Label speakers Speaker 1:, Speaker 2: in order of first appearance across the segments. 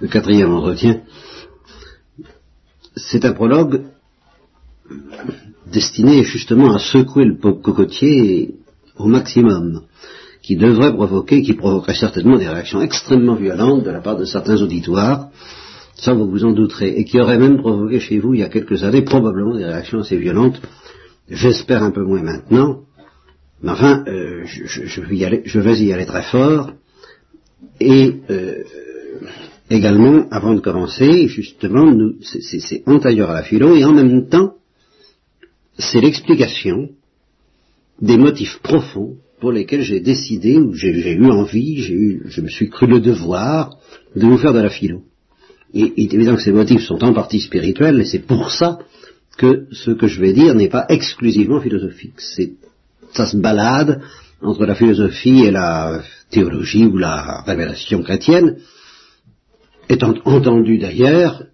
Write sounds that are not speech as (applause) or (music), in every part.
Speaker 1: le quatrième entretien, c'est un prologue destiné justement à secouer le cocotier au maximum, qui devrait provoquer, qui provoquerait certainement des réactions extrêmement violentes de la part de certains auditoires, ça vous vous en douterez, et qui aurait même provoqué chez vous il y a quelques années probablement des réactions assez violentes, j'espère un peu moins maintenant, mais enfin, euh, je, vais y aller, je, vais y aller, très fort, et euh, également, avant de commencer, justement, c'est antérieur à la philo, et en même temps, c'est l'explication des motifs profonds pour lesquels j'ai décidé, ou j'ai eu envie, eu, je me suis cru le devoir de vous faire de la philo. Et il est évident que ces motifs sont en partie spirituels, et c'est pour ça que ce que je vais dire n'est pas exclusivement philosophique. ça se balade entre la philosophie et la théologie ou la révélation chrétienne, étant entendu d'ailleurs,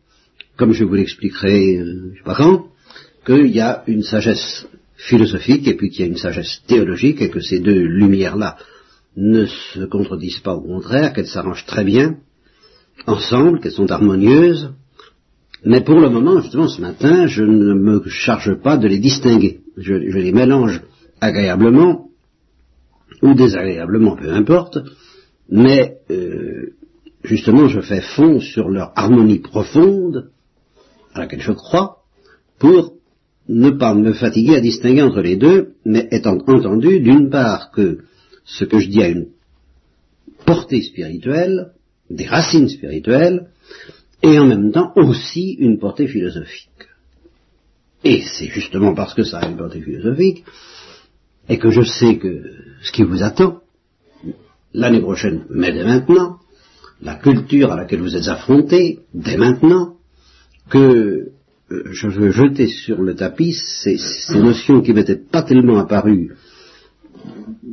Speaker 1: comme je vous l'expliquerai, euh, je sais pas quand, qu'il y a une sagesse philosophique et puis qu'il y a une sagesse théologique et que ces deux lumières-là ne se contredisent pas, au contraire, qu'elles s'arrangent très bien ensemble, qu'elles sont harmonieuses, mais pour le moment, justement, ce matin, je ne me charge pas de les distinguer. Je, les mélange agréablement ou désagréablement, peu importe, mais euh, justement, je fais fond sur leur harmonie profonde, à laquelle je crois, pour ne pas me fatiguer à distinguer entre les deux, mais étant entendu, d'une part, que ce que je dis a une portée spirituelle, des racines spirituelles, et en même temps aussi une portée philosophique. Et c'est justement parce que ça a une portée philosophique, et que je sais que ce qui vous attend, l'année prochaine, mais dès maintenant, la culture à laquelle vous êtes affrontés, dès maintenant, que euh, je veux jeter sur le tapis ces, notions qui m'étaient pas tellement apparues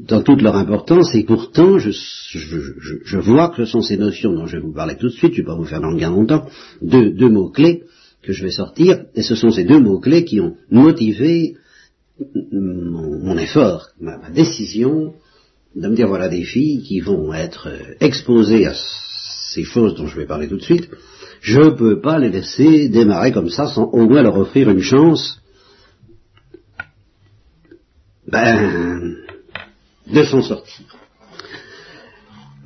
Speaker 1: dans toute leur importance, et pourtant je, vois que ce sont ces notions dont je vais vous parler tout de suite, je ne vais pas vous faire dans le longtemps, deux, deux mots-clés que je vais sortir, et ce sont ces deux mots-clés qui ont motivé mon, effort, ma, ma, décision de me dire voilà des filles qui vont être exposées à ces choses dont je vais parler tout de suite, je ne peux pas les laisser démarrer comme ça sans au moins leur offrir une chance ben, de s'en sortir.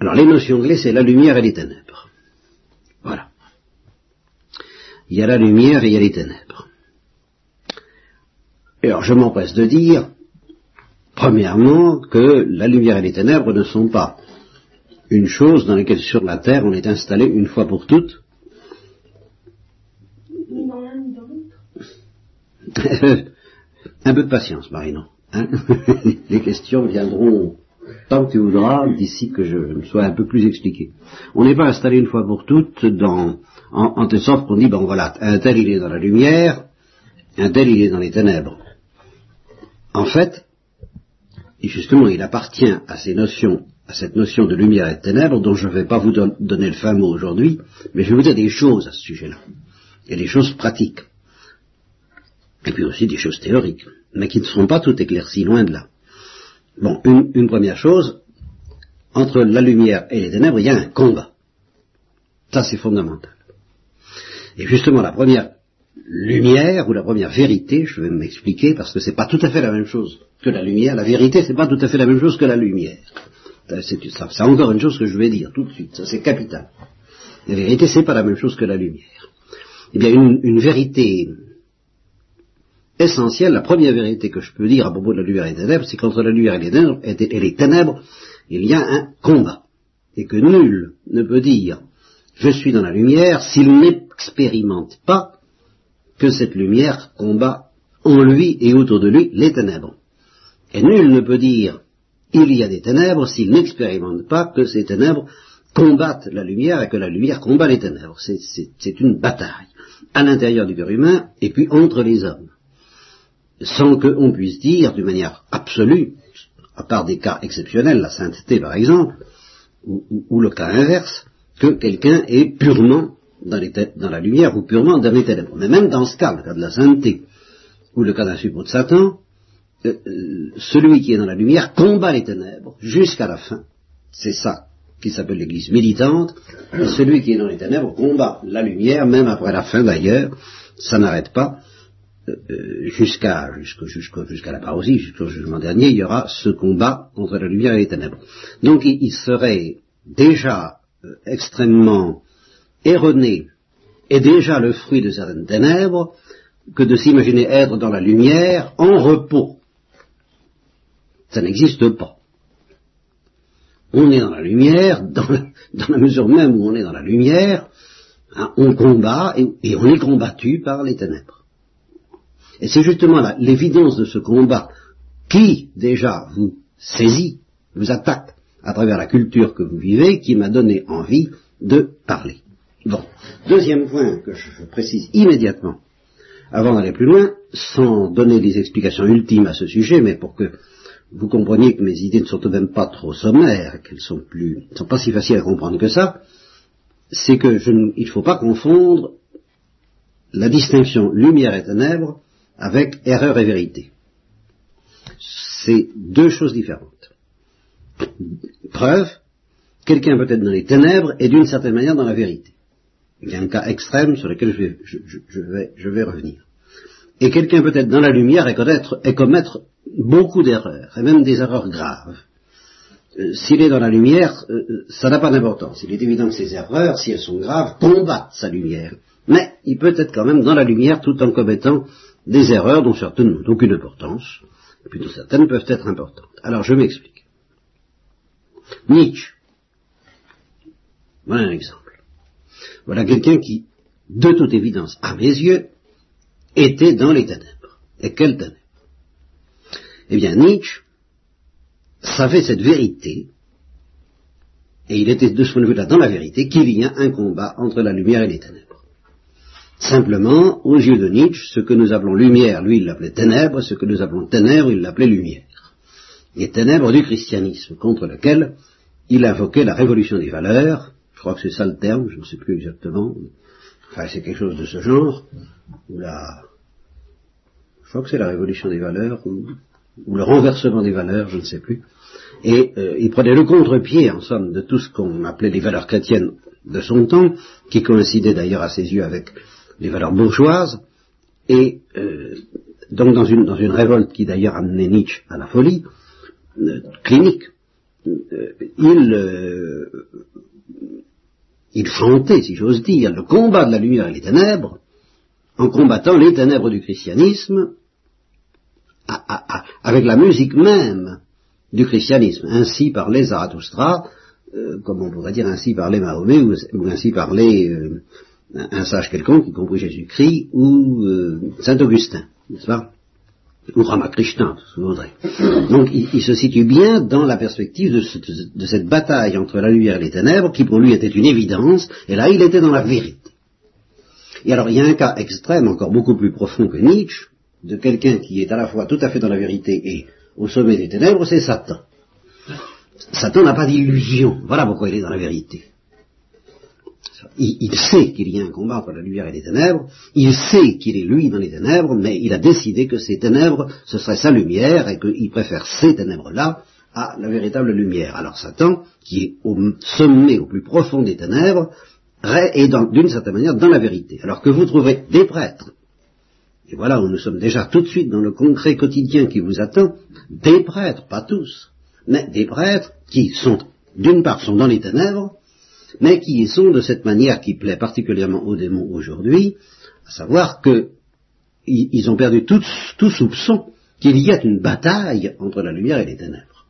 Speaker 1: Alors les notions clés, c'est la lumière et les ténèbres. Voilà. Il y a la lumière et il y a les ténèbres. Et alors je m'empresse de dire, premièrement, que la lumière et les ténèbres ne sont pas une chose dans laquelle sur la terre on est installé une fois pour toutes. (laughs) Un peu de patience, Marino. Hein (laughs) les questions viendront tant que tu voudras, d'ici que je me sois un peu plus expliqué. On n'est pas installé une fois pour toutes dans, en, en telle sorte qu'on dit, bon voilà, un tel il est dans la lumière, un tel il est dans les ténèbres. En fait, et justement il appartient à ces notions, à cette notion de lumière et de ténèbres, dont je ne vais pas vous donner le fin mot aujourd'hui, mais je vais vous dire des choses à ce sujet-là. Et des choses pratiques. Et puis aussi des choses théoriques mais qui ne seront pas toutes éclaircies, loin de là. Bon, une, première chose, entre la lumière et les ténèbres, il y a un combat. Ça, c'est fondamental. Et justement, la première lumière ou la première vérité, je vais m'expliquer, parce que c'est pas tout à fait la même chose que la lumière. La vérité, c'est pas tout à fait la même chose que la lumière. C'est encore une chose que je vais dire tout de suite. Ça, c'est capital. La vérité, c'est pas la même chose que la lumière. Eh bien, une, une vérité essentiel, la première vérité que je peux dire à propos de la lumière et des ténèbres, c'est qu'entre la lumière et les, ténèbres, et les ténèbres, il y a un combat. Et que nul ne peut dire je suis dans la lumière s'il n'expérimente pas que cette lumière combat en lui et autour de lui les ténèbres. Et nul ne peut dire il y a des ténèbres s'il n'expérimente pas que ces ténèbres combattent la lumière et que la lumière combat les ténèbres. C'est une bataille à l'intérieur du cœur humain et puis entre les hommes sans qu'on puisse dire d'une manière absolue, à part des cas exceptionnels, la sainteté par exemple, ou, le cas inverse, que quelqu'un est purement dans, dans, la lumière ou purement dans les ténèbres. Mais même dans ce cas, le cas de la sainteté, ou le cas d'un suppôt de Satan, euh, euh, celui qui est dans la lumière combat les ténèbres jusqu'à la fin. C'est ça qui s'appelle l'Église militante, et celui qui est dans les ténèbres combat la lumière, même après la fin d'ailleurs, ça n'arrête pas, euh, euh, jusqu'à jusqu'à la parousie, jusqu'au jugement dernier, il y aura ce combat entre la lumière et les ténèbres. Donc il, serait déjà extrêmement erroné et déjà le fruit de certaines ténèbres que de s'imaginer être dans la lumière en repos. Ça n'existe pas. On est dans la lumière, (laughs) dans la, mesure même où on est dans la lumière, hein, on combat et, on est combattu par les ténèbres. Et c'est justement l'évidence de ce combat qui déjà vous saisit, vous attaque à travers la culture que vous vivez, qui m'a donné envie de parler. Bon, deuxième point que je précise immédiatement, avant d'aller plus loin, sans donner des explications ultimes à ce sujet, mais pour que vous compreniez que mes idées ne sont tout de même pas trop sommaires, qu'elles sont plus, ne sont pas si faciles à comprendre que ça, c'est que je, il ne faut pas confondre la distinction lumière et ténèbres avec erreur et vérité. C'est deux choses différentes. Preuve, quelqu'un peut être dans les ténèbres et d'une certaine manière dans la vérité. Il y a un cas extrême sur lequel je vais, je, vais, je vais, revenir. Et quelqu'un peut être dans la lumière et commettre, et commettre beaucoup d'erreurs, et même des erreurs graves. Euh, s'il est dans la lumière, euh, euh, ça n'a pas d'importance. Il est évident que ces erreurs, si elles sont graves, combattent sa lumière. Mais il peut être quand même dans la lumière tout en commettant des erreurs dont certaines n'ont aucune importance, et puis dont certaines peuvent être importantes. Alors je m'explique. Nietzsche. Voilà un exemple. Voilà quelqu'un qui, de toute évidence, à mes yeux, était dans les ténèbres. Et quelles ténèbres? Eh bien, Nietzsche savait cette vérité, et il était de ce point de vue-là dans la vérité, qu'il y a un combat entre la lumière et les ténèbres. Simplement, aux yeux de Nietzsche, ce que nous appelons lumière, lui, il l'appelait ténèbres, ce que nous appelons ténèbres, il l'appelait lumière. Les ténèbres du christianisme, contre lequel il invoquait la révolution des valeurs, je crois que c'est ça le terme, je ne sais plus exactement, enfin c'est quelque chose de ce genre, ou la... Je crois que c'est la révolution des valeurs, ou ou le renversement des valeurs, je ne sais plus. Et euh, il prenait le contre-pied, en somme, de tout ce qu'on appelait les valeurs chrétiennes de son temps, qui coïncidaient d'ailleurs à ses yeux avec les valeurs bourgeoises, et euh, donc dans une, dans une révolte qui d'ailleurs amenait Nietzsche à la folie euh, clinique, il, il chantait, si j'ose dire, le combat de la lumière et les ténèbres, en combattant les ténèbres du christianisme avec la musique même du christianisme. Ainsi parlait Zarathustra, euh, comme on pourrait dire ainsi parlait Mahomet, ou, ainsi parlait euh, un, sage quelconque, y compris Jésus-Christ, ou euh, Saint-Augustin, n'est-ce pas? Ou Ramakrishna, vous voudrez. Donc il, se situe bien dans la perspective de, cette bataille entre la lumière et les ténèbres, qui pour lui était une évidence, et là il était dans la vérité. Et alors il y a un cas extrême, encore beaucoup plus profond que Nietzsche, de quelqu'un qui est à la fois tout à fait dans la vérité et au sommet des ténèbres, c'est Satan. Satan n'a pas d'illusion. Voilà pourquoi il est dans la vérité. Il, sait qu'il y a un combat entre la lumière et les ténèbres, il sait qu'il est lui dans les ténèbres, mais il a décidé que ces ténèbres, ce serait sa lumière, et qu'il préfère ces ténèbres-là à la véritable lumière. Alors Satan, qui est au sommet, au plus profond des ténèbres, est d'une certaine manière dans la vérité. Alors que vous trouvez des prêtres et voilà où nous sommes déjà tout de suite dans le concret quotidien qui vous attend, des prêtres, pas tous, mais des prêtres qui sont, d'une part, sont dans les ténèbres, mais qui y sont de cette manière qui plaît particulièrement aux démons aujourd'hui, à savoir que ils ont perdu tout, soupçon qu'il y a une bataille entre la lumière et les ténèbres.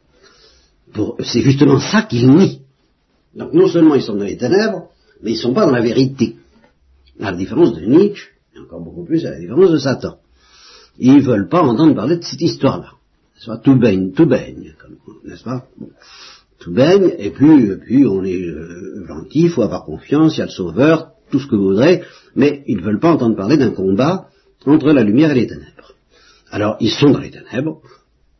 Speaker 1: C'est justement ça qu'ils nient. Donc non seulement ils sont dans les ténèbres, mais ils ne sont pas dans la vérité. À la différence de Nietzsche, encore beaucoup plus à la différence de Satan. Ils ne veulent pas entendre parler de cette histoire-là. Tout baigne, tout baigne, n'est-ce pas? Tout baigne, et puis, puis on est euh, gentil, il faut avoir confiance, il y a le sauveur, tout ce que vous voudrez, mais ils ne veulent pas entendre parler d'un combat entre la lumière et les ténèbres. Alors, ils sont dans les ténèbres,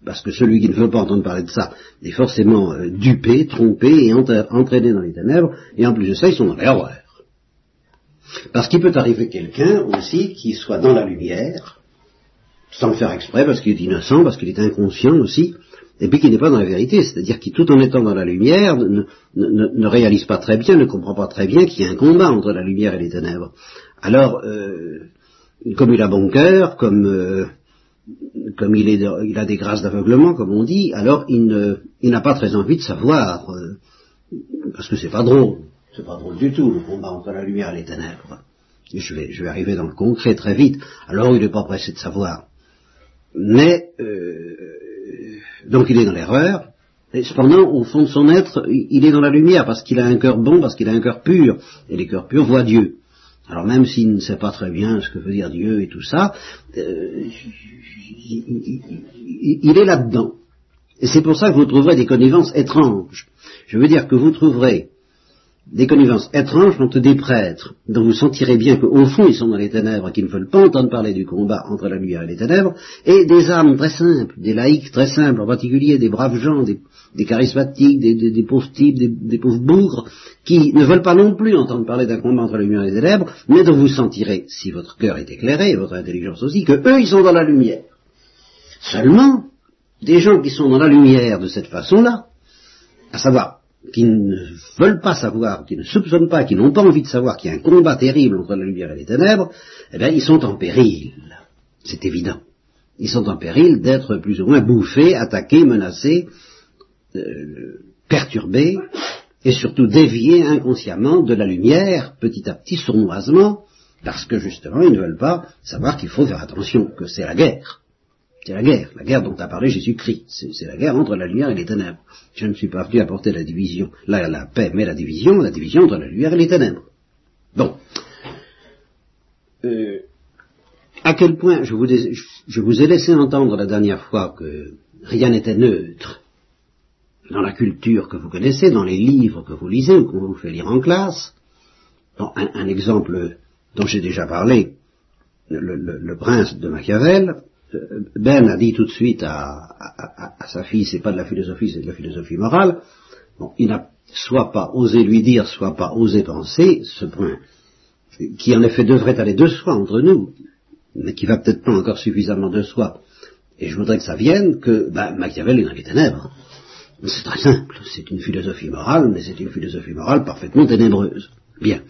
Speaker 1: parce que celui qui ne veut pas entendre parler de ça est forcément euh, dupé, trompé et entraîné dans les ténèbres, et en plus de ça, ils sont dans l'erreur. Parce qu'il peut arriver quelqu'un aussi qui soit dans la lumière, sans le faire exprès, parce qu'il est innocent, parce qu'il est inconscient aussi, et puis qui n'est pas dans la vérité, c'est-à-dire qui, tout en étant dans la lumière, ne, réalise pas très bien, ne comprend pas très bien qu'il y a un combat entre la lumière et les ténèbres. Alors, euh, comme il a bon cœur, comme, euh, comme il, est, il, a des grâces d'aveuglement, comme on dit, alors il n'a pas très envie de savoir, euh, parce que c'est pas drôle, c'est pas drôle du tout, le combat entre la lumière et les ténèbres. je vais, je vais arriver dans le concret très vite, alors il n'est pas pressé de savoir. Mais, donc il est dans l'erreur, et cependant, au fond de son être, il est dans la lumière parce qu'il a un cœur bon, parce qu'il a un cœur pur, et les cœurs purs voient Dieu. Alors même s'il ne sait pas très bien ce que veut dire Dieu et tout ça, euh, il, est là-dedans. Et c'est pour ça que vous trouverez des connivences étranges. Je veux dire que vous trouverez des connivences étranges entre des prêtres, dont vous sentirez bien qu'au fond ils sont dans les ténèbres, qui ne veulent pas entendre parler du combat entre la lumière et les ténèbres, et des âmes très simples, des laïcs très simples, en particulier des braves gens, des, charismatiques, des, pauvres types, des, pauvres bougres, qui ne veulent pas non plus entendre parler d'un combat entre la lumière et les ténèbres, mais dont vous sentirez, si votre cœur est éclairé, et votre intelligence aussi, que eux ils sont dans la lumière. Seulement, des gens qui sont dans la lumière de cette façon-là, à savoir qui ne veulent pas savoir, qui ne soupçonnent pas, qui n'ont pas envie de savoir qu'il y a un combat terrible entre la lumière et les ténèbres, eh bien, ils sont en péril. C'est évident. Ils sont en péril d'être plus ou moins bouffés, attaqués, menacés, euh, perturbés, et surtout déviés inconsciemment de la lumière, petit à petit, sournoisement, parce que justement, ils ne veulent pas savoir qu'il faut faire attention, que c'est la guerre. C'est la guerre, la guerre dont a parlé Jésus-Christ. C'est la guerre entre la lumière et les ténèbres. Je ne suis pas venu apporter la division, la, la paix, mais la division, la division entre la lumière et les ténèbres. Bon. Euh, à quel point je vous, je vous ai laissé entendre la dernière fois que rien n'était neutre dans la culture que vous connaissez, dans les livres que vous lisez ou qu'on vous fait lire en classe. Un, exemple dont j'ai déjà parlé, le, prince de Machiavel, ben a dit tout de suite à, sa fille, c'est pas de la philosophie, c'est de la philosophie morale. Bon, il n'a soit pas osé lui dire, soit pas osé penser ce point, qui en effet devrait aller de soi entre nous, mais qui va peut-être pas encore suffisamment de soi. Et je voudrais que ça vienne que ben, Machiavel est dans les ténèbres. C'est très simple, c'est une philosophie morale, mais c'est une philosophie morale parfaitement ténébreuse. Bien.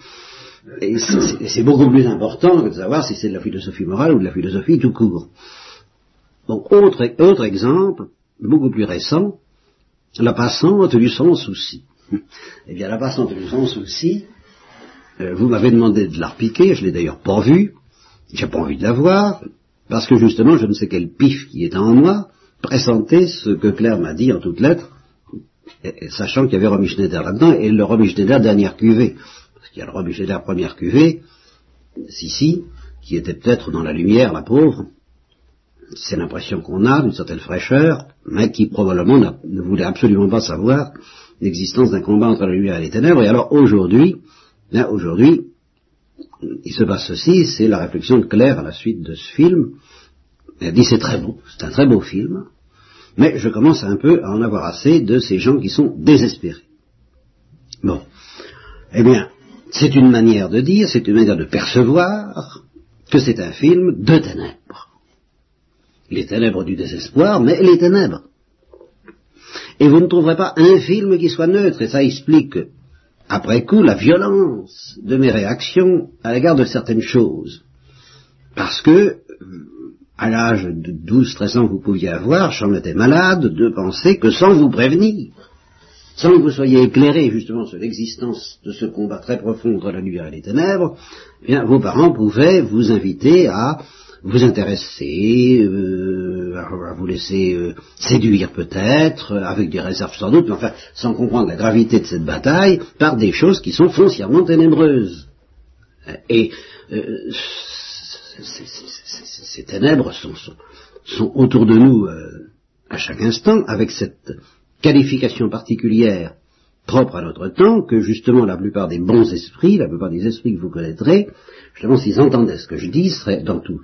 Speaker 1: Et c'est beaucoup plus important que de savoir si c'est de la philosophie morale ou de la philosophie tout court. Donc, autre, autre exemple, beaucoup plus récent, la passante du sans souci. Eh bien, la passante du sans souci, euh, vous m'avez demandé de la repiquer, je l'ai d'ailleurs pas vue, j'ai pas envie de la voir, parce que justement, je ne sais quel pif qui est en moi, pressentait ce que Claire m'a dit en toutes lettres, sachant qu'il y avait Romy Schneider là-dedans, et le Romy Schneider dernière cuvée, parce qu'il y a le Romy Schneider première cuvée, si, si, qui était peut-être dans la lumière, la pauvre, c'est l'impression qu'on a d'une certaine fraîcheur, mais qui probablement ne voulait absolument pas savoir l'existence d'un combat entre la lumière et les ténèbres. Et alors aujourd'hui, aujourd'hui, il se passe ceci, c'est la réflexion de Claire à la suite de ce film. Elle dit c'est très beau, c'est un très beau film, mais je commence un peu à en avoir assez de ces gens qui sont désespérés. Bon. Eh bien, c'est une manière de dire, c'est une manière de percevoir que c'est un film de ténèbres les ténèbres du désespoir, mais les ténèbres. Et vous ne trouverez pas un film qui soit neutre, et ça explique, après coup, la violence de mes réactions à l'égard de certaines choses. Parce que, à l'âge de 12-13 ans que vous pouviez avoir, j'en étais malade de penser que sans vous prévenir, sans que vous soyez éclairé justement sur l'existence de ce combat très profond entre la lumière et les ténèbres, eh bien, vos parents pouvaient vous inviter à vous intéresser, euh, à vous laisser euh, séduire peut-être, avec des réserves sans doute, mais enfin sans comprendre la gravité de cette bataille, par des choses qui sont foncièrement ténébreuses. Et euh, ces ténèbres sont, sont, autour de nous à chaque instant, avec cette qualification particulière propre à notre temps, que justement la plupart des bons esprits, la plupart des esprits que vous connaîtrez, justement s'ils entendaient ce que je dis, seraient dans tout,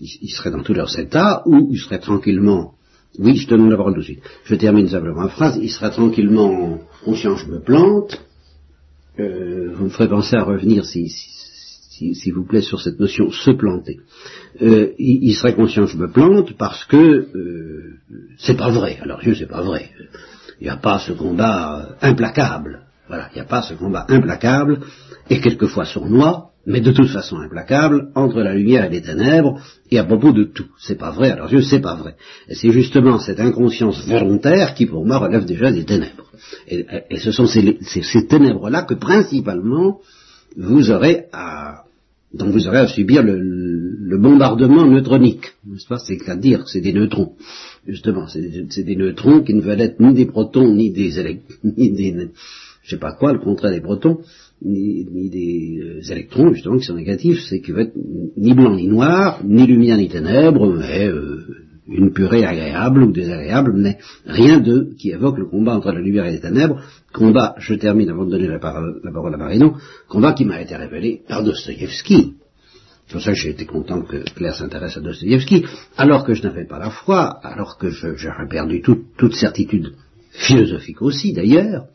Speaker 1: ils seraient dans tous leurs états, ou ils seraient tranquillement, oui, je te donne la parole tout de suite, je termine simplement ma phrase, ils seraient tranquillement conscients, je me plante, euh, vous me ferez penser à revenir si, s'il vous plaît, sur cette notion se planter. Euh, il, serait conscient je me plante parce que euh, c'est pas vrai. Alors Dieu, c'est pas vrai. Il n'y a pas ce combat implacable. Voilà, il n'y a pas ce combat implacable et quelquefois sournois, mais de toute façon implacable entre la lumière et les ténèbres et à propos de tout. C'est pas vrai. Alors Dieu, c'est pas vrai. Et c'est justement cette inconscience volontaire qui, pour moi, relève déjà des ténèbres. Et, ce sont ces, ténèbres-là que principalement vous aurez à donc vous aurez à subir le, bombardement neutronique, n'est-ce pas? C'est-à-dire c'est des neutrons, justement, c'est des neutrons qui ne veulent être ni des protons, ni des (laughs) ni des, je sais pas quoi, le contraire des protons, ni, des euh, électrons, justement, qui sont négatifs, c'est qu'ils veulent être ni blanc ni noir, ni lumière ni ténèbres, mais euh, une purée agréable ou désagréable, mais rien de qui évoque le combat entre la lumière et les ténèbres, combat, je termine avant de donner la parole, à Marino, combat qui m'a été révélé par Dostoïevski. C'est pour ça que j'ai été content que Claire s'intéresse à Dostoïevski, alors que je n'avais pas la foi, alors que j'aurais perdu toute certitude philosophique aussi d'ailleurs,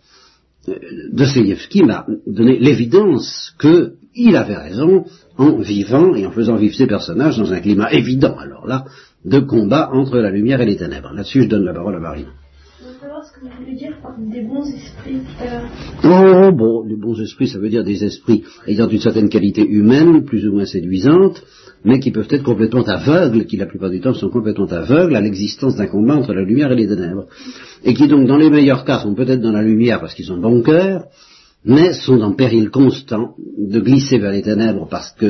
Speaker 1: Dostoïevski m'a donné l'évidence qu'il avait raison en vivant et en faisant vivre ses personnages dans un climat évident. Alors là, de combat entre la lumière et les ténèbres. Là-dessus, je donne la parole à Marie.
Speaker 2: Des bons esprits
Speaker 1: Oh, bon, les bons esprits, ça veut dire des esprits ayant une certaine qualité humaine, plus ou moins séduisante, mais qui peuvent être complètement aveugles, qui la plupart du temps sont complètement aveugles à l'existence d'un combat entre la lumière et les ténèbres. Et qui donc, dans les meilleurs cas, sont peut-être dans la lumière parce qu'ils ont bon cœur, mais sont en péril constant de glisser vers les ténèbres parce que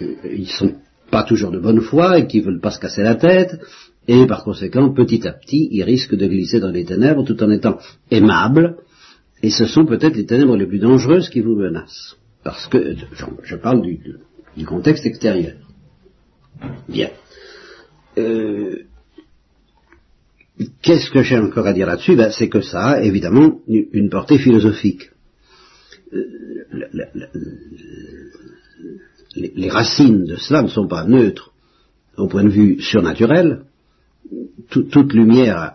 Speaker 1: euh, ils sont pas toujours de bonne foi et qui veulent pas se casser la tête, et par conséquent, petit à petit, ils risquent de glisser dans les ténèbres tout en étant aimables, et ce sont peut-être les ténèbres les plus dangereuses qui vous menacent. Parce que, je, parle du, contexte extérieur. Bien. Euh, qu'est-ce que j'ai encore à dire là-dessus? Ben, C'est que ça a évidemment une portée philosophique. Euh, les, racines de cela ne sont pas neutres au point de vue surnaturel. Toute lumière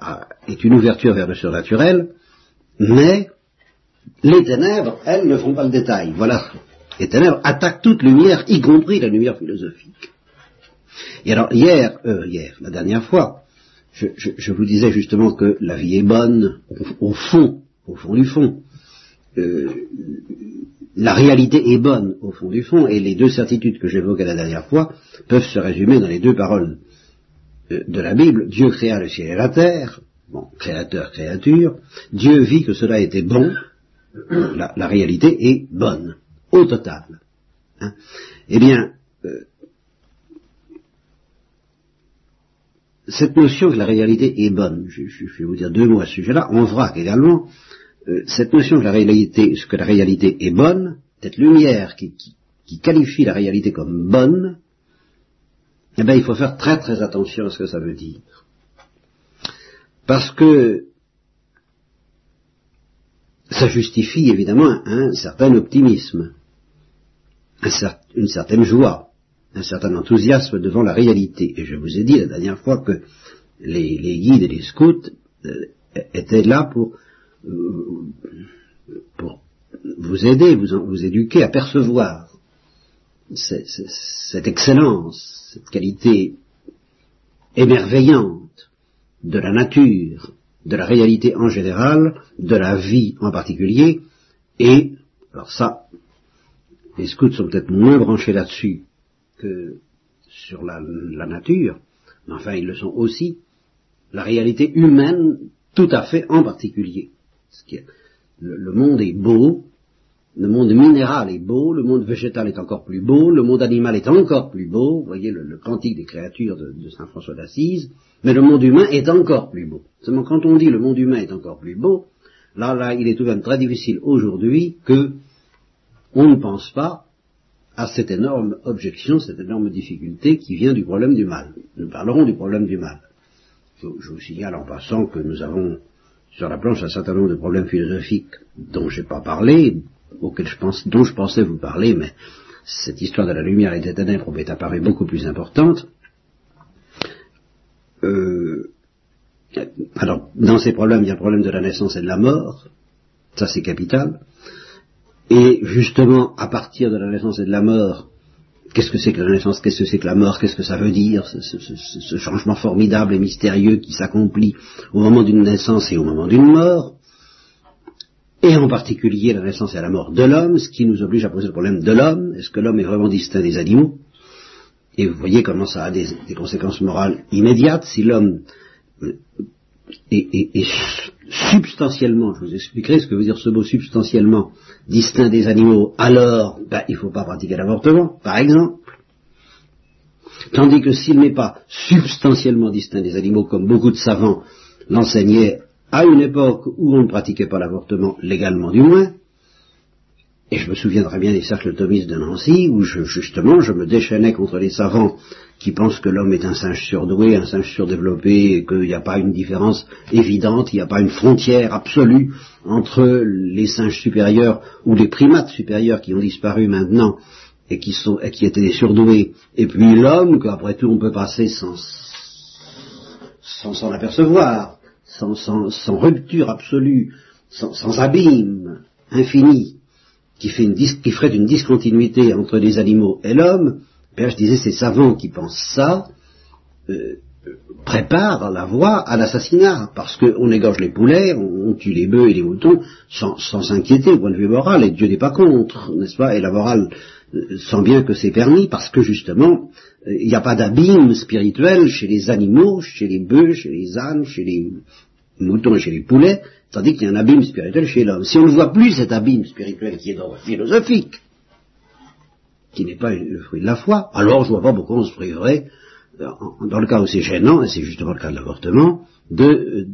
Speaker 1: est une ouverture vers le surnaturel, mais les ténèbres, elles, ne font pas le détail. Voilà. Les ténèbres attaquent toute lumière, y compris la lumière philosophique. Et alors, hier, euh, hier, la dernière fois, je, vous disais justement que la vie est bonne, au, fond, au fond du fond. Euh, la réalité est bonne au fond du fond, et les deux certitudes que j'évoquais la dernière fois peuvent se résumer dans les deux paroles de la Bible. Dieu créa le ciel et la terre, bon, créateur, créature, Dieu vit que cela était bon, la, réalité est bonne, au total. Hein. Eh bien, euh, cette notion que la réalité est bonne, je, vais vous dire deux mots à ce sujet-là, en vrac également, euh, cette notion que la réalité, que la réalité est bonne, cette lumière qui, qualifie la réalité comme bonne, eh bien, il faut faire très très attention à ce que ça veut dire. Parce que ça justifie évidemment un, certain optimisme, une certaine joie, un certain enthousiasme devant la réalité. Et je vous ai dit la dernière fois que les, guides et les scouts euh, étaient là pour pour vous aider, vous éduquer à percevoir cette excellence, cette qualité émerveillante de la nature, de la réalité en général, de la vie en particulier, et, alors ça, les scouts sont peut-être moins branchés là-dessus que sur la, la, nature, mais enfin ils le sont aussi, la réalité humaine tout à fait en particulier. Le, monde est beau, le monde minéral est beau, le monde végétal est encore plus beau, le monde animal est encore plus beau, vous voyez le, cantique des créatures de, Saint François d'Assise, mais le monde humain est encore plus beau. Seulement quand on dit le monde humain est encore plus beau, là, là, il est tout de même très difficile aujourd'hui que on ne pense pas à cette énorme objection, cette énorme difficulté qui vient du problème du mal. Nous parlerons du problème du mal. je vous signale en passant que nous avons sur la planche un certain nombre de problèmes philosophiques dont je n'ai pas parlé, auxquels je pense, dont je pensais vous parler, mais cette histoire de la lumière et des ténèbres m'est apparue beaucoup plus importante. Euh, alors, dans ces problèmes, il y a le problème de la naissance et de la mort, ça c'est capital, Et justement, à partir de la naissance et de la mort, qu'est-ce que c'est que la naissance, qu'est-ce que c'est que la mort, qu'est-ce que ça veut dire, ce changement formidable et mystérieux qui s'accomplit au moment d'une naissance et au moment d'une mort, et en particulier la naissance et la mort de l'homme, ce qui nous oblige à poser le problème de l'homme, est-ce que l'homme est vraiment distinct des animaux? Et vous voyez comment ça a des, conséquences morales immédiates, si l'homme euh, est, substantiellement, je vous expliquerai ce que veut dire ce mot substantiellement, distinct des animaux, alors ben, il ne faut pas pratiquer l'avortement, par exemple. Tandis que s'il n'est pas substantiellement distinct des animaux, comme beaucoup de savants l'enseignaient à une époque où on ne pratiquait pas l'avortement, légalement du moins, et je me souviens très bien des cercles thomistes de Nancy, où justement je me déchaînais contre les savants qui pensent que l'homme est un singe surdoué, un singe surdéveloppé, et qu'il n'y a pas une différence évidente, il n'y a pas une frontière absolue entre les singes supérieurs ou les primates supérieurs qui ont disparu maintenant et qui, sont, et qui étaient surdoués, et puis l'homme, qu'après tout on peut passer sans s'en apercevoir sans, rupture absolue, sans, abîme infini, qui, ferait une discontinuité entre les animaux et l'homme, ben, je disais, ces savants qui pensent ça, euh, préparent la voie à l'assassinat, parce qu'on égorge les poulets, on, tue les bœufs et les moutons, sans s'inquiéter au point de vue moral, et Dieu n'est pas contre, n'est-ce pas? Et la morale euh, sent bien que c'est permis, parce que justement, il n'y a pas d'abîme spirituel chez les animaux, chez les bœufs, chez les ânes, chez les moutons et chez les poulets, tandis qu'il y a un abîme spirituel chez l'homme. Si on ne voit plus cet abîme spirituel qui est d'ordre philosophique, qui n'est pas le fruit de la foi, alors je vois pas pourquoi on se priverait, dans le cas où c'est gênant, et c'est justement le cas de l'avortement, de euh,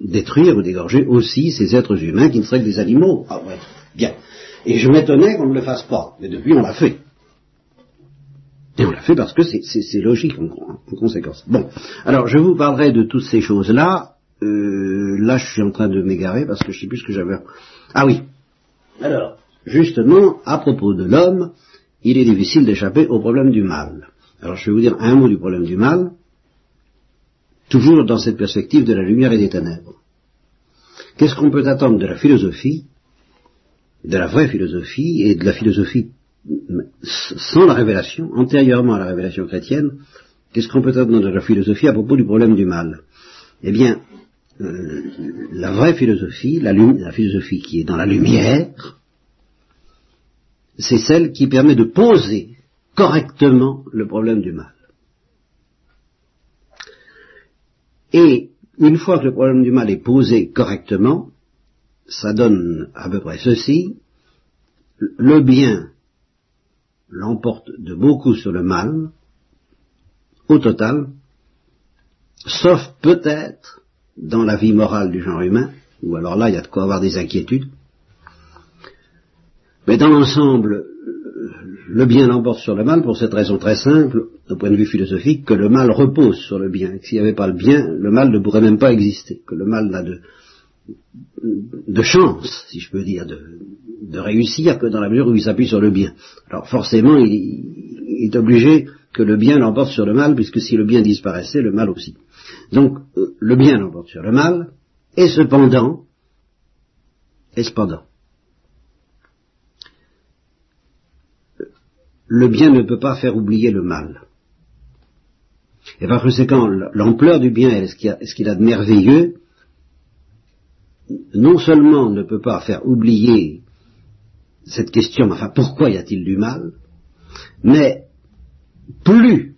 Speaker 1: détruire ou d'égorger aussi ces êtres humains qui ne seraient que des animaux. Ah ouais, bien. Et je m'étonnais qu'on ne le fasse pas, mais depuis on l'a fait. Et on l'a fait parce que c'est logique en, conséquence. Bon, alors je vous parlerai de toutes ces choses-là. Euh, là, je suis en train de m'égarer parce que je sais plus ce que j'avais. Ah oui. Alors, justement, à propos de l'homme, il est difficile d'échapper au problème du mal. Alors, je vais vous dire un mot du problème du mal, toujours dans cette perspective de la lumière et des ténèbres. Qu'est-ce qu'on peut attendre de la philosophie, de la vraie philosophie et de la philosophie sans la révélation, antérieurement à la révélation chrétienne, qu'est-ce qu'on peut attendre de la philosophie à propos du problème du mal? Eh bien, euh, la vraie philosophie, la, la philosophie qui est dans la lumière, c'est celle qui permet de poser correctement le problème du mal. Et une fois que le problème du mal est posé correctement, ça donne à peu près ceci, le bien l'emporte de beaucoup sur le mal, au total, sauf peut-être dans la vie morale du genre humain, ou alors là il y a de quoi avoir des inquiétudes, mais dans l'ensemble, le bien l'emporte sur le mal pour cette raison très simple, au point de vue philosophique, que le mal repose sur le bien. S'il n'y avait pas le bien, le mal ne pourrait même pas exister. Que le mal n'a de, de chance, si je peux dire, de, réussir que dans la mesure où il s'appuie sur le bien. Alors forcément, il, est obligé que le bien l'emporte sur le mal, puisque si le bien disparaissait, le mal aussi. Donc, euh, le bien l'emporte sur le mal, et cependant, et cependant, le bien ne peut pas faire oublier le mal. Et par conséquent, l'ampleur du bien et ce qu'il a de merveilleux, non seulement ne peut pas faire oublier cette question, enfin pourquoi y a-t-il du mal, mais plus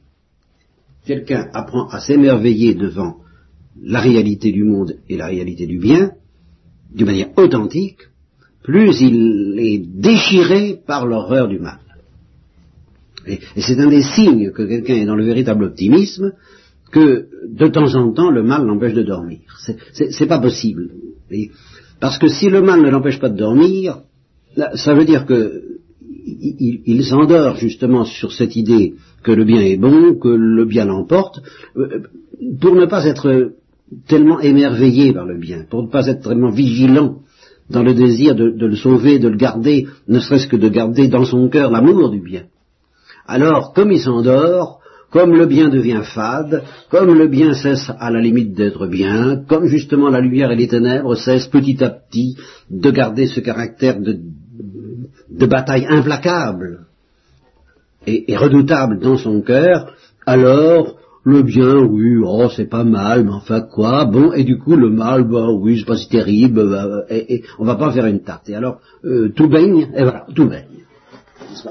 Speaker 1: quelqu'un apprend à s'émerveiller devant la réalité du monde et la réalité du bien, d'une manière authentique, plus il est déchiré par l'horreur du mal. Et, c'est un des signes que quelqu'un est dans le véritable optimisme, que de temps en temps le mal l'empêche de dormir. C'est pas possible. Parce que si le mal ne l'empêche pas de dormir, ça veut dire que il, s'endort justement sur cette idée que le bien est bon, que le bien l'emporte, euh, pour ne pas être tellement émerveillé par le bien, pour ne pas être tellement vigilant dans le désir de, le sauver, de le garder, ne serait-ce que de garder dans son cœur l'amour du bien. Alors, comme il s'endort, comme le bien devient fade, comme le bien cesse à la limite d'être bien, comme justement la lumière et les ténèbres cessent petit à petit de garder ce caractère de bataille implacable et, redoutable dans son cœur, alors le bien, oui, oh, c'est pas mal, mais enfin quoi, bon, et du coup le mal, bah oui, c'est pas si terrible, bah, et, on va pas faire une tarte. Et alors, euh, tout baigne, et voilà, tout baigne.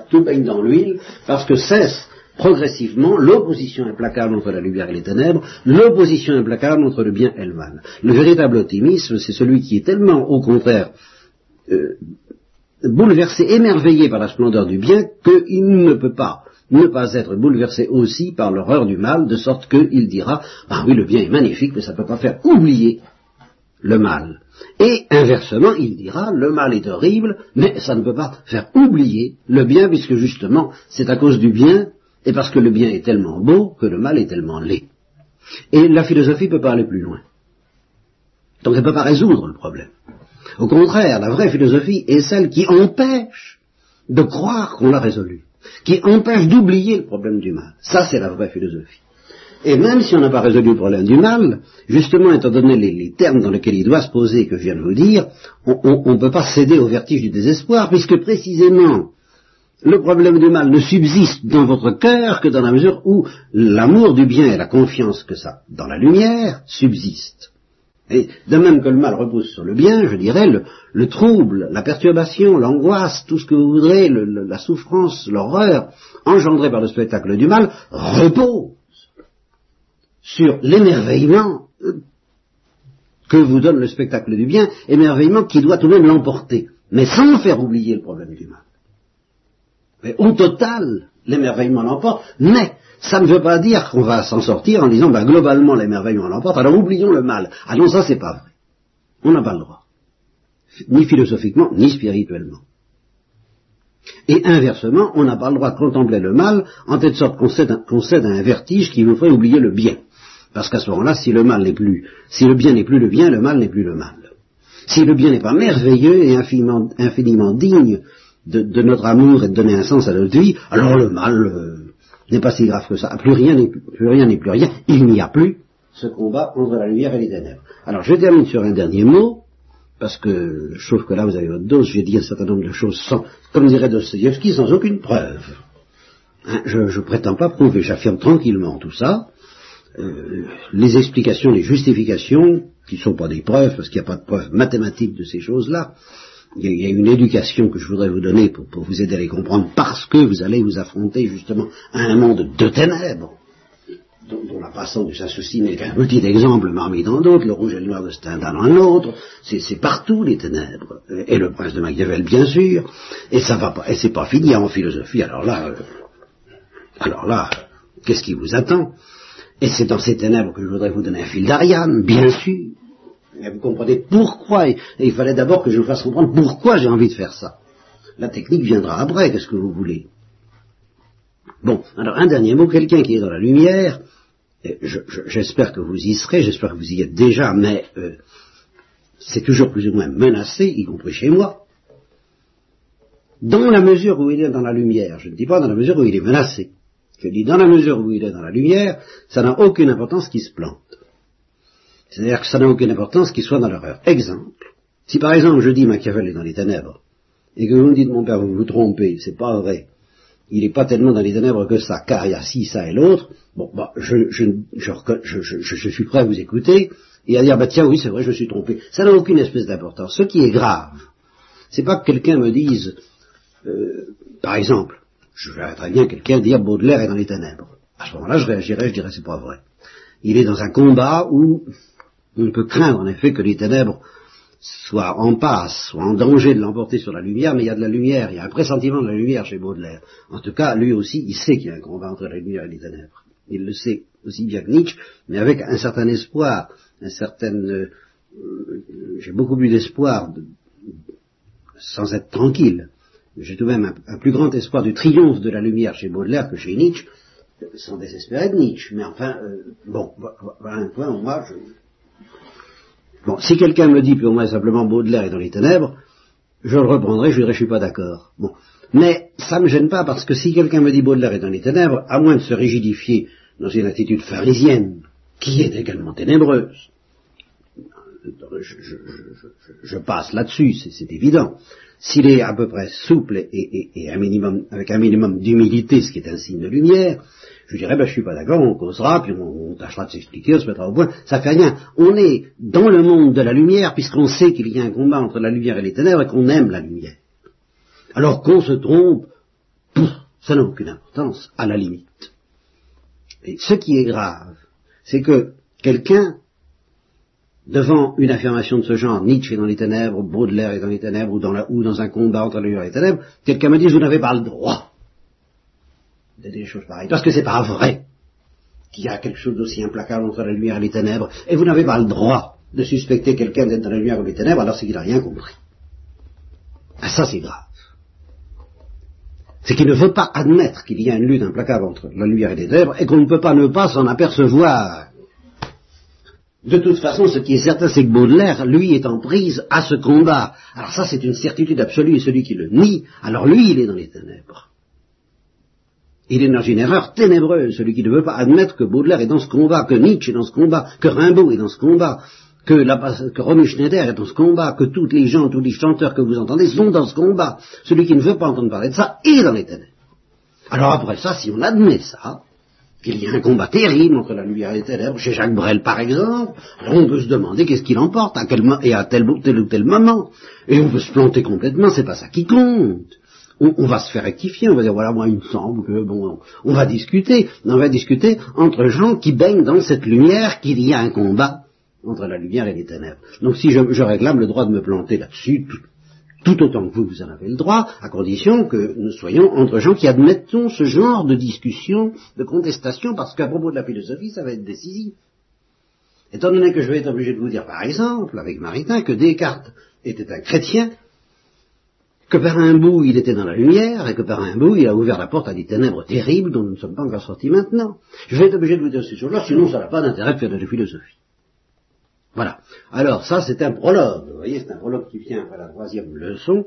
Speaker 1: Tout baigne dans l'huile, parce que cesse progressivement l'opposition implacable entre la lumière et les ténèbres, l'opposition implacable entre le bien et le mal. Le véritable optimisme, c'est celui qui est tellement, au contraire, euh, bouleversé, émerveillé par la splendeur du bien, qu'il ne peut pas ne pas être bouleversé aussi par l'horreur du mal, de sorte qu'il dira, ah oui, le bien est magnifique, mais ça ne peut pas faire oublier le mal. Et inversement, il dira, le mal est horrible, mais ça ne peut pas faire oublier le bien, puisque justement, c'est à cause du bien, et parce que le bien est tellement beau, que le mal est tellement laid. Et la philosophie peut pas aller plus loin. Donc elle ne peut pas résoudre le problème. Au contraire, la vraie philosophie est celle qui empêche de croire qu'on l'a résolu, qui empêche d'oublier le problème du mal. Ça, c'est la vraie philosophie. Et même si on n'a pas résolu le problème du mal, justement, étant donné les, termes dans lesquels il doit se poser, que je viens de vous dire, on ne peut pas céder au vertige du désespoir, puisque précisément, le problème du mal ne subsiste dans votre cœur que dans la mesure où l'amour du bien et la confiance que ça, dans la lumière, subsistent. Et de même que le mal repose sur le bien, je dirais, le, trouble, la perturbation, l'angoisse, tout ce que vous voudrez, la souffrance, l'horreur engendrée par le spectacle du mal, repose sur l'émerveillement que vous donne le spectacle du bien, émerveillement qui doit tout de même l'emporter, mais sans faire oublier le problème du mal. Mais au total, l'émerveillement l'emporte, mais ça ne veut pas dire qu'on va s'en sortir en disant, ben, globalement, l'émerveillement l'emporte, alors oublions le mal. Ah ça, c'est pas vrai. On n'a pas le droit. Ni philosophiquement, ni spirituellement. Et inversement, on n'a pas le droit de contempler le mal en telle sorte qu'on cède, à un vertige qui nous ferait oublier le bien. Parce qu'à ce moment-là, si le mal n'est plus, si le bien n'est plus le bien, le mal n'est plus le mal. Si le bien n'est pas merveilleux et infiniment digne de, notre amour et de donner un sens à notre vie, alors le mal euh, n'est pas si grave que ça. Plus rien n'est plus rien n'est plus rien. Il n'y a plus ce combat entre la lumière et les ténèbres. Alors je termine sur un dernier mot, parce que je trouve que là vous avez votre dose, j'ai dit un certain nombre de choses sans, comme dirait Dostoevsky, sans aucune preuve. Hein, je ne prétends pas prouver, j'affirme tranquillement tout ça. Euh, les explications, les justifications, qui ne sont pas des preuves, parce qu'il n'y a pas de preuves mathématiques de ces choses-là, il y, a une éducation que je voudrais vous donner pour, vous aider à les comprendre, parce que vous allez vous affronter justement à un monde de ténèbres, dont, la passant du Saint-Souci n'est qu'un petit exemple parmi dans d'autres, le rouge et le noir de Stendhal dans un autre, c'est partout les ténèbres, et le prince de Machiavel bien sûr, et ça va pas, et c'est pas fini en philosophie, alors là, euh, alors là, qu'est-ce qui vous attend? Et c'est dans ces ténèbres que je voudrais vous donner un fil d'Ariane, bien sûr, vous comprenez pourquoi, et, il fallait d'abord que je vous fasse comprendre pourquoi j'ai envie de faire ça. La technique viendra après, qu'est-ce que vous voulez Bon, alors un dernier mot, quelqu'un qui est dans la lumière, j'espère que vous y serez, j'espère que vous y êtes déjà, mais euh, c'est toujours plus ou moins menacé, y compris chez moi. Dans la mesure où il est dans la lumière, je ne dis pas dans la mesure où il est menacé, je dis dans la mesure où il est dans la lumière, ça n'a aucune importance qu'il se plante. C'est-à-dire que ça n'a aucune importance qu'il soit dans l'horreur. Exemple, si par exemple je dis Machiavel est dans les ténèbres, et que vous me dites mon père vous vous trompez, c'est pas vrai, il n'est pas tellement dans les ténèbres que ça, car il y a ci, ça et l'autre, bon, bah, je, je, je, suis prêt à vous écouter, et à dire, bah tiens, oui, c'est vrai, je suis trompé. Ça n'a aucune espèce d'importance. Ce qui est grave, c'est pas que quelqu'un me dise, euh, par exemple, je vais très bien quelqu'un dire Baudelaire est dans les ténèbres. À ce moment-là, je réagirais, je dirais, c'est pas vrai. Il est dans un combat où on peut craindre en effet que les ténèbres soient en passe, soient en danger de l'emporter sur la lumière, mais il y a de la lumière, il y a un pressentiment de la lumière chez Baudelaire. En tout cas, lui aussi, il sait qu'il y a un combat entre la lumière et les ténèbres. Il le sait aussi bien que Nietzsche, mais avec un certain espoir, un certain... Euh, j'ai beaucoup plus d'espoir, sans être tranquille. J'ai tout de même un, plus grand espoir du triomphe de la lumière chez Baudelaire que chez Nietzsche, sans désespérer de Nietzsche. Mais enfin, euh, bon, voilà un point où moi, je, Bon, si quelqu'un me dit moi simplement Baudelaire est dans les ténèbres, je le reprendrai, je dirai je suis pas d'accord. Bon. Mais ça me gêne pas parce que si quelqu'un me dit Baudelaire est dans les ténèbres, à moins de se rigidifier dans une attitude pharisienne, qui est également ténébreuse, je, passe là-dessus, c'est évident. S'il est à peu près souple et, un minimum, avec un minimum d'humilité, ce qui est un signe de lumière, je dirais, ben, je suis pas d'accord, on causera, puis on, tâchera de s'expliquer, on se mettra au point, ça fait rien. On est dans le monde de la lumière, puisqu'on sait qu'il y a un combat entre la lumière et les ténèbres, et qu'on aime la lumière. Alors qu'on se trompe, ça n'a aucune importance, à la limite. Et ce qui est grave, c'est que quelqu'un, devant une affirmation de ce genre, Nietzsche est dans les ténèbres, Baudelaire est dans les ténèbres, ou dans, ou dans un combat entre la lumière et les ténèbres, quelqu'un me dit, vous n'avez pas le droit parce que c'est pas vrai qu'il y a quelque chose d'aussi implacable entre la lumière et les ténèbres, et vous n'avez pas le droit de suspecter quelqu'un d'être dans la lumière ou les ténèbres, alors c'est qu'il n'a rien compris. Ah, ça c'est grave c'est qu'il ne veut pas admettre qu'il y a une lutte implacable entre la lumière et les ténèbres et qu'on ne peut pas ne pas s'en apercevoir. De toute façon, ce qui est certain, c'est que Baudelaire, lui, est en prise à ce combat. Alors ça, c'est une certitude absolue, et celui qui le nie, alors lui, il est dans les ténèbres. Il est dans une erreur ténébreuse, celui qui ne veut pas admettre que Baudelaire est dans ce combat, que Nietzsche est dans ce combat, que Rimbaud est dans ce combat, que, la, que Romy Schneider est dans ce combat, que tous les gens, tous les chanteurs que vous entendez sont dans ce combat. Celui qui ne veut pas entendre parler de ça est dans les ténèbres. Alors après ça, si on admet ça, qu'il y a un combat terrible entre la lumière et les ténèbres, chez Jacques Brel par exemple, on peut se demander qu'est-ce qu'il emporte, à et à tel, tel, ou tel moment. Et on peut se planter complètement, c'est pas ça qui compte. On, va se faire rectifier, on va dire voilà moi il me semble que bon on va discuter, on va discuter entre gens qui baignent dans cette lumière qu'il y a un combat entre la lumière et les ténèbres. Donc si je, réclame le droit de me planter là-dessus, tout, autant que vous, vous en avez le droit, à condition que nous soyons entre gens qui admettons ce genre de discussion, de contestation, parce qu'à propos de la philosophie, ça va être décisif. Étant donné que je vais être obligé de vous dire, par exemple, avec Maritain, que Descartes était un chrétien, que par un bout il était dans la lumière, et que par un bout il a ouvert la porte à des ténèbres terribles dont nous ne sommes pas encore sortis maintenant. Je vais être obligé de vous dire ces choses-là, sinon ça n'a pas d'intérêt de faire de la philosophie. Voilà. Alors ça, c'est un prologue. Vous voyez, c'est un prologue qui vient à la troisième leçon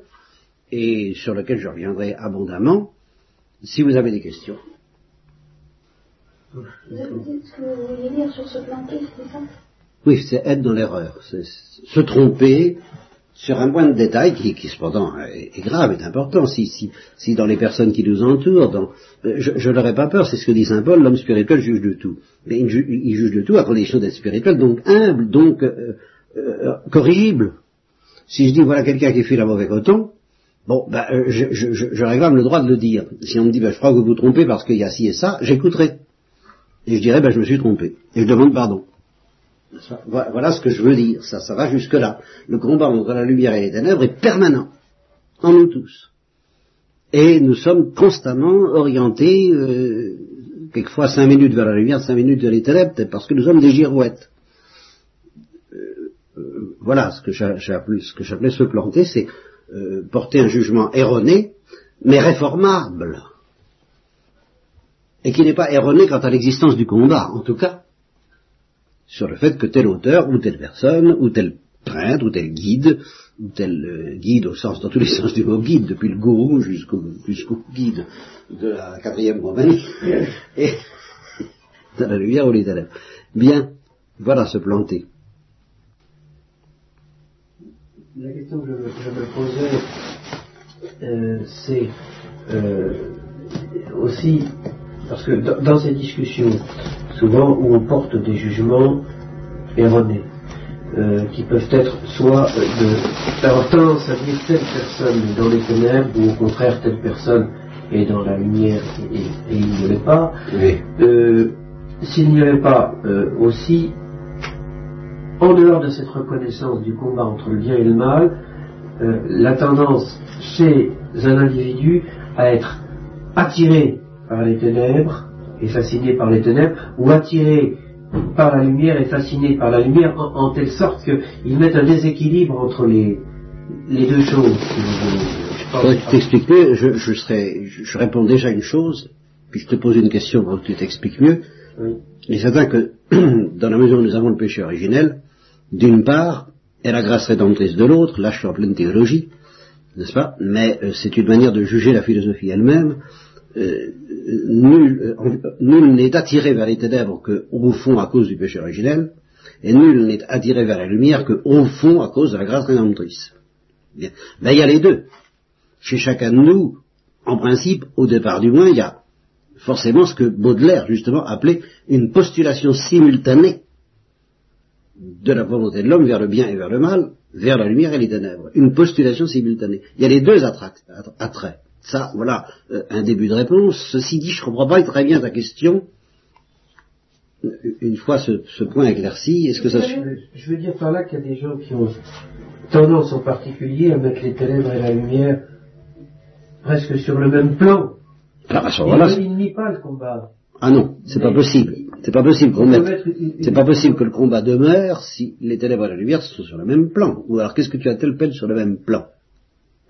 Speaker 1: et sur lequel je reviendrai abondamment si vous avez des questions.
Speaker 2: Vous avez dit ce que vous vouliez dire sur se planter, c'est ça?
Speaker 1: Oui, c'est être dans l'erreur, c'est se tromper, sur un point de détail qui, qui cependant est, grave, est important, si, si, dans les personnes qui nous entourent, dans, euh, je, n'aurais pas peur, c'est ce que dit Saint Paul, l'homme spirituel juge de tout. Mais il, juge de tout à condition d'être spirituel, donc humble, donc euh, euh, corrigible. Si je dis voilà quelqu'un qui fait la mauvais coton, bon, ben, je, je, je, réclame le droit de le dire. Si on me dit ben, je crois que vous vous trompez parce qu'il y a ci et ça, j'écouterai. Et je dirais ben, je me suis trompé. Et je demande pardon. Voilà ce que je veux dire, ça, ça va jusque-là. Le combat entre la lumière et les ténèbres est permanent, en nous tous. Et nous sommes constamment orientés, euh, quelquefois cinq minutes vers la lumière, cinq minutes vers les ténèbres, parce que nous sommes des girouettes. Euh, euh, voilà ce que j'appelais se planter, c'est porter un jugement erroné, mais réformable. Et qui n'est pas erroné quant à l'existence du combat, en tout cas sur le fait que tel auteur ou telle personne ou tel prêtre ou tel guide ou tel euh, guide au sens dans tous les sens du mot guide depuis le gourou jusqu'au guide de la quatrième compagnie (laughs) et dans la lumière ou les ténèbres. Bien, voilà se planter.
Speaker 3: La question que je, me posais, euh, c'est euh, aussi parce que dans ces discussions, souvent où on porte des jugements erronés, euh, qui peuvent être soit de d'avoir tendance à dire telle personne est dans les ténèbres, ou au contraire telle personne est dans la lumière et, il n'y avait pas. Euh, s'il n'y avait pas euh, aussi, en dehors de cette reconnaissance du combat entre le bien et le mal, la tendance chez un individu à être attiré par les ténèbres et fasciné par les ténèbres, ou attiré par la lumière et fasciné par la lumière, en, telle sorte qu'ils mettent un déséquilibre entre les, les deux choses.
Speaker 1: Je t'explique mieux, je, je, serais, je, réponds déjà une chose, puis je te pose une question pour que tu t'expliques mieux. Il est certain que, (clears throat) dans la mesure où nous avons le péché originel, d'une part, et la grâce rédemptrice de l'autre, là je suis en pleine théologie, n'est-ce pas? Mais euh, c'est une manière de juger la philosophie elle-même, euh, nul, euh, nul n'est attiré vers les ténèbres qu'au fond à cause du péché originel, et nul n'est attiré vers la lumière que au fond à cause de la grâce rédemptrice. Bien. Ben, il y a les deux. Chez chacun de nous, en principe, au départ du moins, il y a forcément ce que Baudelaire, justement, appelait une postulation simultanée de la volonté de l'homme vers le bien et vers le mal, vers la lumière et les ténèbres. Une postulation simultanée. Il y a les deux attraits. Ça, voilà, euh, un début de réponse. Ceci dit, je ne comprends pas très bien ta question. Une fois ce, point éclairci, est-ce que ça...
Speaker 3: Je veux dire par là qu'il y a des gens qui ont tendance en particulier à mettre les ténèbres et la lumière presque sur le même plan.
Speaker 1: Alors à ce moment-là,
Speaker 3: il pas le combat.
Speaker 1: Ah non, c'est pas possible. C'est pas possible qu'on mette. C'est pas possible que le combat demeure si les ténèbres et la lumière sont sur le même plan. Ou alors qu'est-ce que tu as tel peine sur le même plan?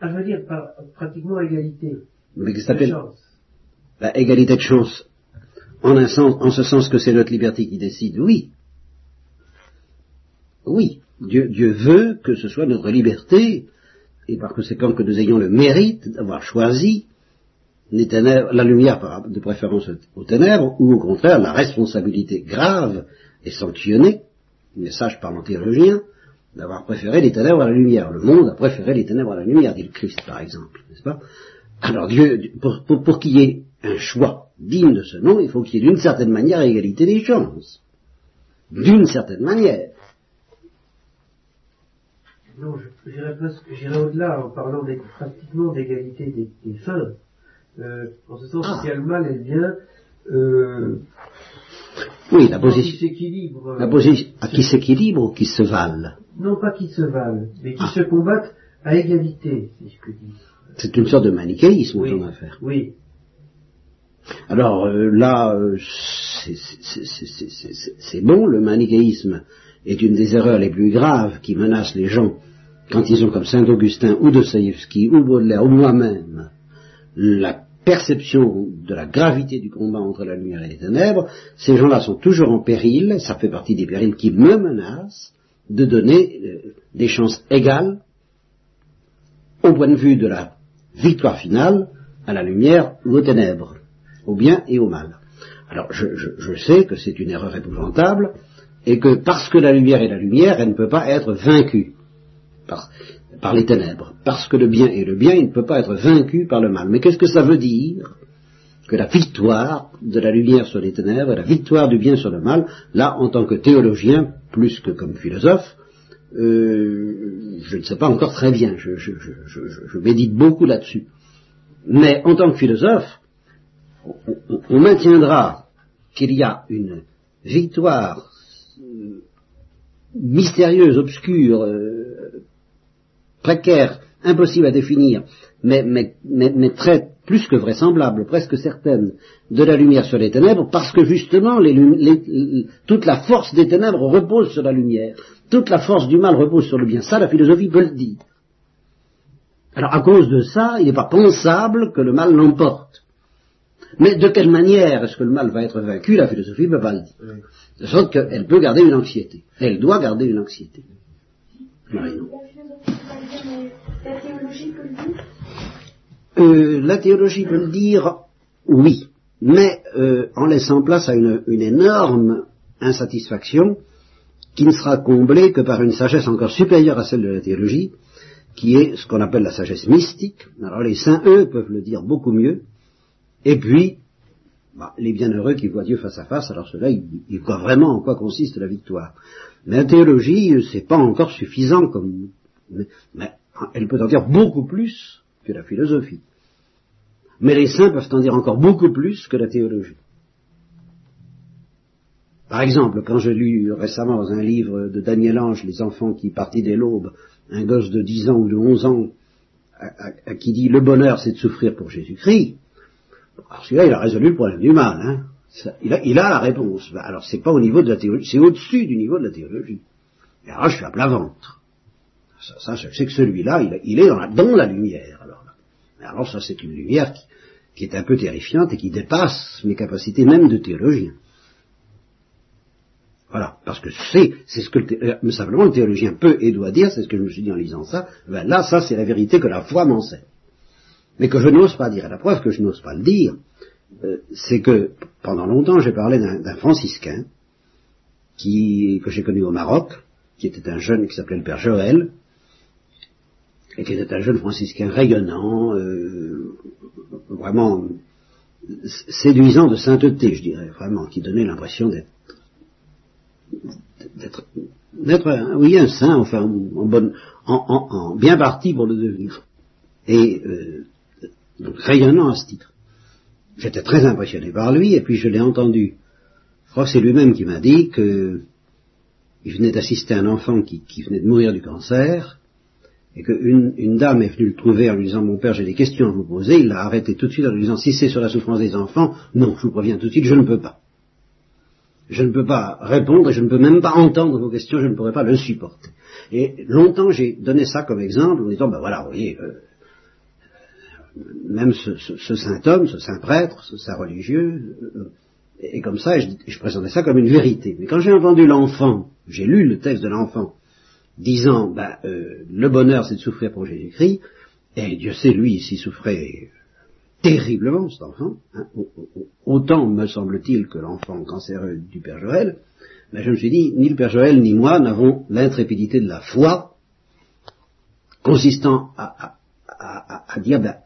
Speaker 3: Ah, je veux dire par, pratiquement égalité.
Speaker 1: Mais que s'appelle La égalité de chance. En un sens, en ce sens que c'est notre liberté qui décide, oui. Oui. Dieu, Dieu veut que ce soit notre liberté, et par conséquent que nous ayons le mérite d'avoir choisi la lumière de préférence aux ténèbres, ou au contraire la responsabilité grave et sanctionnée, message par théologien, d'avoir préféré les ténèbres à la lumière. Le monde a préféré les ténèbres à la lumière, dit le Christ par exemple, n'est-ce pas? Alors Dieu, pour, pour qu'il y ait un choix digne de ce nom, il faut qu'il y ait d'une certaine manière égalité des chances. D'une certaine manière.
Speaker 3: Non, j'irais au-delà en parlant pratiquement d'égalité des, des fins. Euh, en ce sens, ah. qu'il y a le mal et le bien, euh,
Speaker 1: oui, la position.
Speaker 3: Qui s'équilibre.
Speaker 1: La position, à qui s'équilibre ou qui se valent
Speaker 3: Non, pas qui se valent, mais qui ah. se combattent à égalité, si je puis dire.
Speaker 1: C'est une sorte de manichéisme, oui. affaire.
Speaker 3: Oui.
Speaker 1: Alors euh, là, euh, c'est bon, le manichéisme est une des erreurs les plus graves qui menacent les gens quand ils ont comme Saint Augustin ou Dostoïevski ou Baudelaire ou moi-même la perception de la gravité du combat entre la lumière et les ténèbres, ces gens-là sont toujours en péril, ça fait partie des périls qui me menacent, de donner euh, des chances égales au point de vue de la victoire finale à la lumière ou aux ténèbres, au bien et au mal. Alors je, je sais que c'est une erreur épouvantable, et que parce que la lumière est la lumière, elle ne peut pas être vaincue par, les ténèbres. Parce que le bien est le bien, il ne peut pas être vaincu par le mal. Mais qu'est-ce que ça veut dire que la victoire de la lumière sur les ténèbres, la victoire du bien sur le mal, là, en tant que théologien, plus que comme philosophe, euh, je ne sais pas encore très bien, je, médite beaucoup là-dessus. Mais en tant que philosophe, on, maintiendra qu'il y a une victoire euh, mystérieuse, obscure, euh, précaire, impossible à définir, mais, très plus que vraisemblable, presque certaine, de la lumière sur les ténèbres, parce que justement toute la force des ténèbres repose sur la lumière, toute la force du mal repose sur le bien. Ça, la philosophie peut le dire. Alors à cause de ça, il n'est pas pensable que le mal l'emporte. Mais de quelle manière est-ce que le mal va être vaincu La philosophie ne peut pas le dire. De sorte qu'elle peut garder une anxiété. Elle doit garder une anxiété.
Speaker 2: La théologie peut le dire?
Speaker 1: Euh, La théologie peut le dire, oui, mais euh, en laissant place à une, énorme insatisfaction qui ne sera comblée que par une sagesse encore supérieure à celle de la théologie, qui est ce qu'on appelle la sagesse mystique. Alors les saints, eux, peuvent le dire beaucoup mieux. Et puis, bah, les bienheureux qui voient Dieu face à face, alors ceux-là, ils, voient vraiment en quoi consiste la victoire. Mais la théologie, c'est pas encore suffisant comme... mais elle peut en dire beaucoup plus que la philosophie. Mais les saints peuvent en dire encore beaucoup plus que la théologie. Par exemple, quand j'ai lu récemment dans un livre de Daniel Ange, Les enfants qui partaient dès l'aube, un gosse de 10 ans ou de 11 ans, à, qui dit le bonheur c'est de souffrir pour Jésus-Christ, alors celui-là il a résolu le problème du mal, hein. il, a, il, a, la réponse. Ben, alors c'est pas au niveau de la théologie, c'est au-dessus du niveau de la théologie. Et alors je suis à plat ventre. Ça, je sais que celui-là, il, est dans la, dans la lumière. Alors, ça, c'est une lumière qui, est un peu terrifiante et qui dépasse mes capacités même de théologien. Voilà, parce que c'est, c'est ce que le euh, simplement le théologien peut et doit dire, c'est ce que je me suis dit en lisant ça, ben là, ça c'est la vérité que la foi m'enseigne. Mais que je n'ose pas dire. Et la preuve que je n'ose pas le dire, euh, c'est que pendant longtemps j'ai parlé d'un franciscain qui, que j'ai connu au Maroc, qui était un jeune qui s'appelait le père Joël, était un jeune franciscain rayonnant, euh, vraiment séduisant de sainteté, je dirais, vraiment, qui donnait l'impression d'être d'être d'être oui un saint, enfin en, bonne, en, bien parti pour le devenir, et euh, donc rayonnant à ce titre. J'étais très impressionné par lui, et puis je l'ai entendu. Je crois c'est lui-même qui m'a dit que il venait d'assister un enfant qui, qui, venait de mourir du cancer, et qu'une une dame est venue le trouver en lui disant Mon père, j'ai des questions à vous poser. Il l'a arrêté tout de suite en lui disant Si c'est sur la souffrance des enfants, non, je vous préviens tout de suite, je ne peux pas. Je ne peux pas répondre et je ne peux même pas entendre vos questions, je ne pourrais pas le supporter. Et longtemps j'ai donné ça comme exemple en disant Ben voilà, vous voyez, euh, même ce, saint homme, ce saint prêtre, ce saint religieux, euh, et comme ça, je, je, présentais ça comme une vérité. Mais quand j'ai entendu l'enfant, j'ai lu le texte de l'enfant, disant, ben, euh, le bonheur c'est de souffrir pour Jésus-Christ, et Dieu sait, lui, s'il souffrait terriblement, cet enfant, hein, autant me semble-t-il que l'enfant cancéreux du Père Joël, mais je me suis dit, ni le Père Joël ni moi n'avons l'intrépidité de la foi, consistant à, à, dire, ben,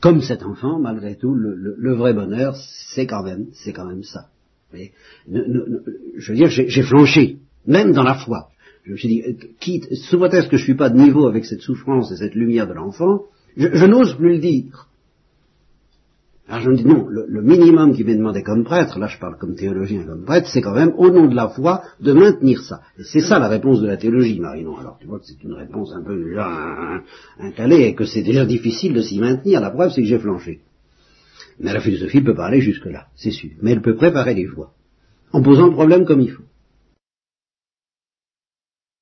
Speaker 1: comme cet enfant, malgré tout, le, vrai bonheur, c'est quand même, c'est quand même ça. Mais, je veux dire, j'ai flanché, même dans la foi. Je me suis dit, euh, quitte, sous prétexte que je ne suis pas de niveau avec cette souffrance et cette lumière de l'enfant, je, n'ose plus le dire. Alors je me dis non, le, minimum qui m'est demandé comme prêtre, là je parle comme théologien comme prêtre, c'est quand même au nom de la foi de maintenir ça. C'est ça la réponse de la théologie, Marinon. Alors tu vois que c'est une réponse un peu déjà incalée et que c'est déjà difficile de s'y maintenir. La preuve c'est que j'ai flanché. Mais la philosophie peut pas aller jusque là, c'est sûr. Mais elle peut préparer les voies en posant le problème comme il faut.